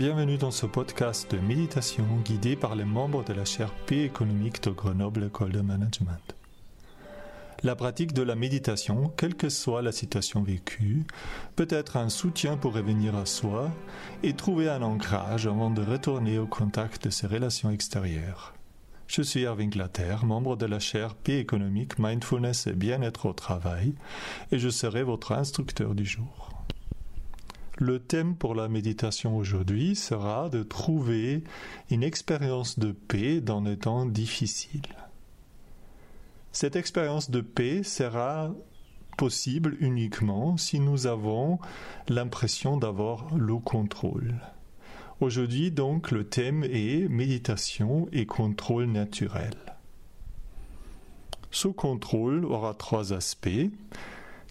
bienvenue dans ce podcast de méditation guidé par les membres de la chaire P économique de Grenoble École de Management. La pratique de la méditation, quelle que soit la situation vécue, peut être un soutien pour revenir à soi et trouver un ancrage avant de retourner au contact de ses relations extérieures. Je suis Erwin Glatter, membre de la chaire P économique Mindfulness et bien-être au travail, et je serai votre instructeur du jour. Le thème pour la méditation aujourd'hui sera de trouver une expérience de paix dans les temps difficiles. Cette expérience de paix sera possible uniquement si nous avons l'impression d'avoir le contrôle. Aujourd'hui donc le thème est méditation et contrôle naturel. Ce contrôle aura trois aspects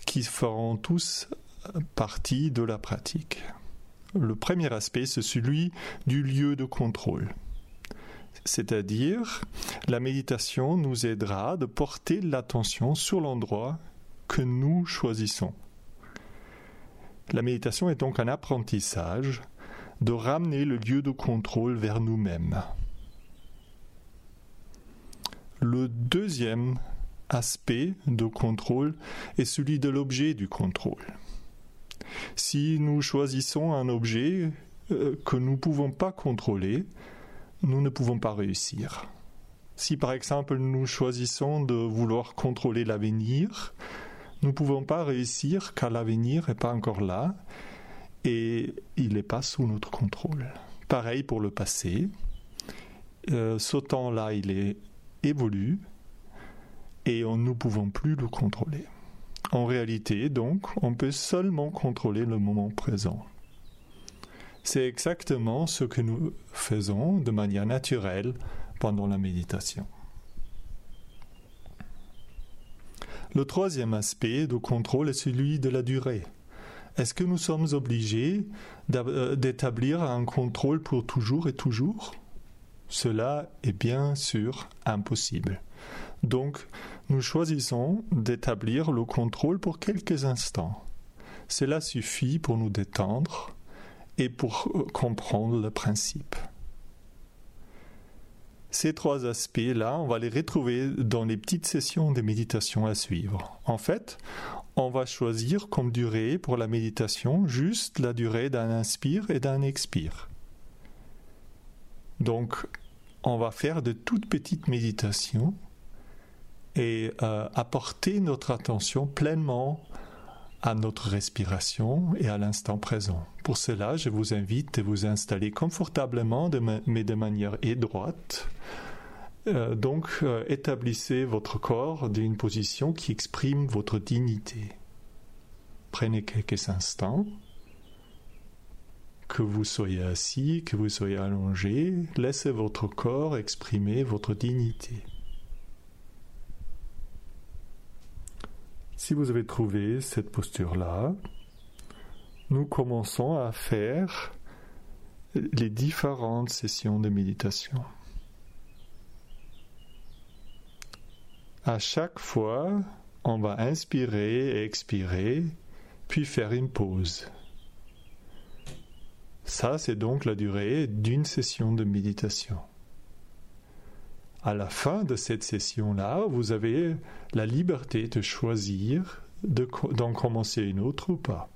qui feront tous partie de la pratique. Le premier aspect, c'est celui du lieu de contrôle. C'est-à-dire, la méditation nous aidera de porter l'attention sur l'endroit que nous choisissons. La méditation est donc un apprentissage de ramener le lieu de contrôle vers nous-mêmes. Le deuxième aspect de contrôle est celui de l'objet du contrôle. Si nous choisissons un objet euh, que nous ne pouvons pas contrôler, nous ne pouvons pas réussir. Si par exemple nous choisissons de vouloir contrôler l'avenir, nous ne pouvons pas réussir car l'avenir n'est pas encore là et il n'est pas sous notre contrôle. Pareil pour le passé. Euh, ce temps-là, il est évolue et nous ne pouvons plus le contrôler. En réalité, donc, on peut seulement contrôler le moment présent. C'est exactement ce que nous faisons de manière naturelle pendant la méditation. Le troisième aspect de contrôle est celui de la durée. Est-ce que nous sommes obligés euh, d'établir un contrôle pour toujours et toujours? Cela est bien sûr impossible. Donc, nous choisissons d'établir le contrôle pour quelques instants. Cela suffit pour nous détendre et pour euh, comprendre le principe. Ces trois aspects-là, on va les retrouver dans les petites sessions de méditation à suivre. En fait, on va choisir comme durée pour la méditation juste la durée d'un inspire et d'un expire. Donc, on va faire de toutes petites méditations et euh, apporter notre attention pleinement à notre respiration et à l'instant présent. Pour cela, je vous invite à vous installer confortablement, mais de manière étroite. Euh, donc, euh, établissez votre corps dans une position qui exprime votre dignité. Prenez quelques instants. Que vous soyez assis, que vous soyez allongé, laissez votre corps exprimer votre dignité. Si vous avez trouvé cette posture-là, nous commençons à faire les différentes sessions de méditation. À chaque fois, on va inspirer et expirer, puis faire une pause. Ça, c'est donc la durée d'une session de méditation à la fin de cette session-là, vous avez la liberté de choisir d'en commencer une autre ou pas.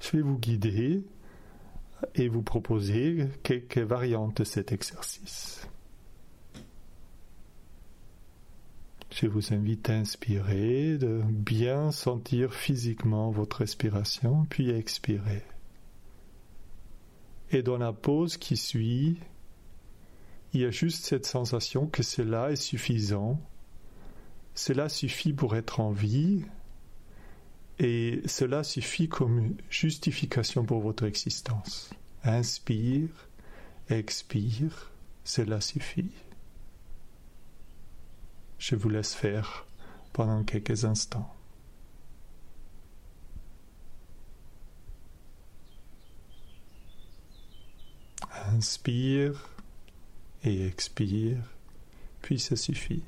Je vais vous guider et vous proposer quelques variantes de cet exercice. Je vous invite à inspirer, de bien sentir physiquement votre respiration, puis à expirer. Et dans la pause qui suit, il y a juste cette sensation que cela est suffisant, cela suffit pour être en vie, et cela suffit comme justification pour votre existence. Inspire, expire, cela suffit. Je vous laisse faire pendant quelques instants. Inspire et expire, puis ça suffit.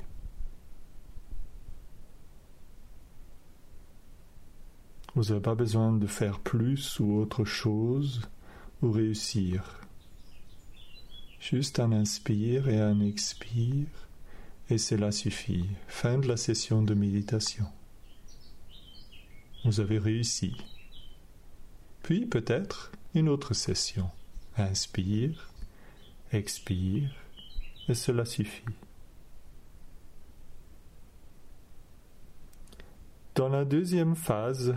Vous n'avez pas besoin de faire plus ou autre chose ou réussir. Juste un inspire et un expire, et cela suffit. Fin de la session de méditation. Vous avez réussi. Puis peut-être une autre session. Inspire, expire, et cela suffit. Dans la deuxième phase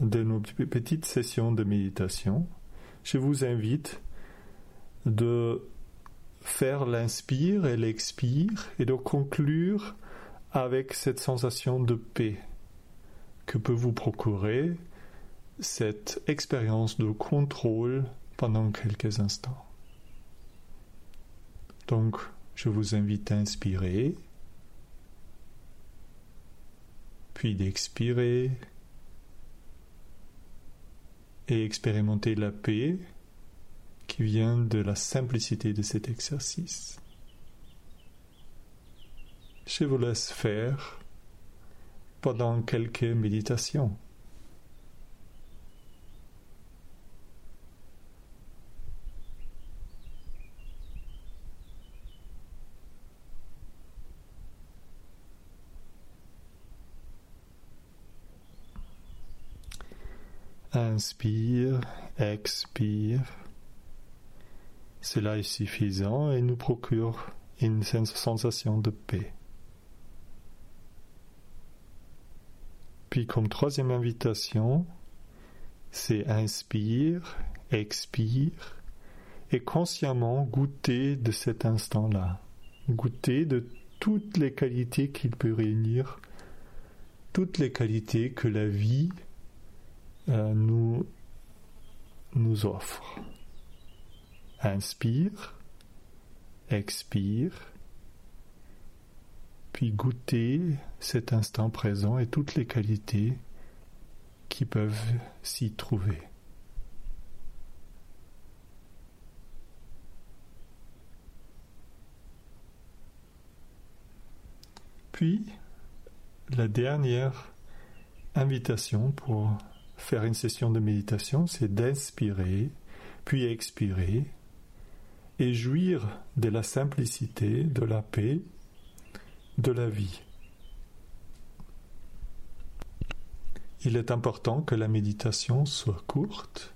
de nos petites sessions de méditation, je vous invite de faire l'inspire et l'expire et de conclure avec cette sensation de paix que peut vous procurer cette expérience de contrôle pendant quelques instants. Donc, je vous invite à inspirer, puis d'expirer et expérimenter la paix qui vient de la simplicité de cet exercice. Je vous laisse faire pendant quelques méditations. Inspire, expire. Cela est suffisant et nous procure une sensation de paix. Puis comme troisième invitation, c'est inspire, expire et consciemment goûter de cet instant-là. Goûter de toutes les qualités qu'il peut réunir, toutes les qualités que la vie euh, nous, nous offre. Inspire, expire, puis goûter cet instant présent et toutes les qualités qui peuvent s'y trouver. Puis, la dernière invitation pour faire une session de méditation, c'est d'inspirer, puis expirer, et jouir de la simplicité, de la paix, de la vie. Il est important que la méditation soit courte,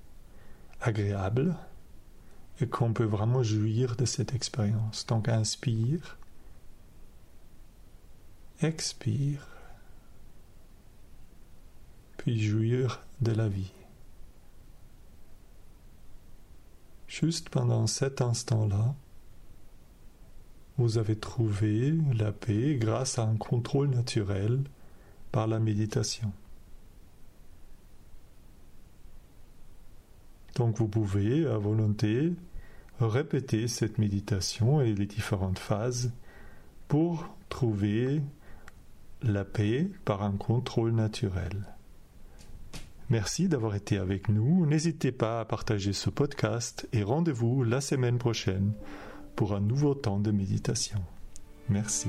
agréable, et qu'on peut vraiment jouir de cette expérience. Donc inspire, expire, puis jouir de la vie. Juste pendant cet instant-là, vous avez trouvé la paix grâce à un contrôle naturel par la méditation. Donc vous pouvez, à volonté, répéter cette méditation et les différentes phases pour trouver la paix par un contrôle naturel. Merci d'avoir été avec nous. N'hésitez pas à partager ce podcast et rendez-vous la semaine prochaine pour un nouveau temps de méditation. Merci.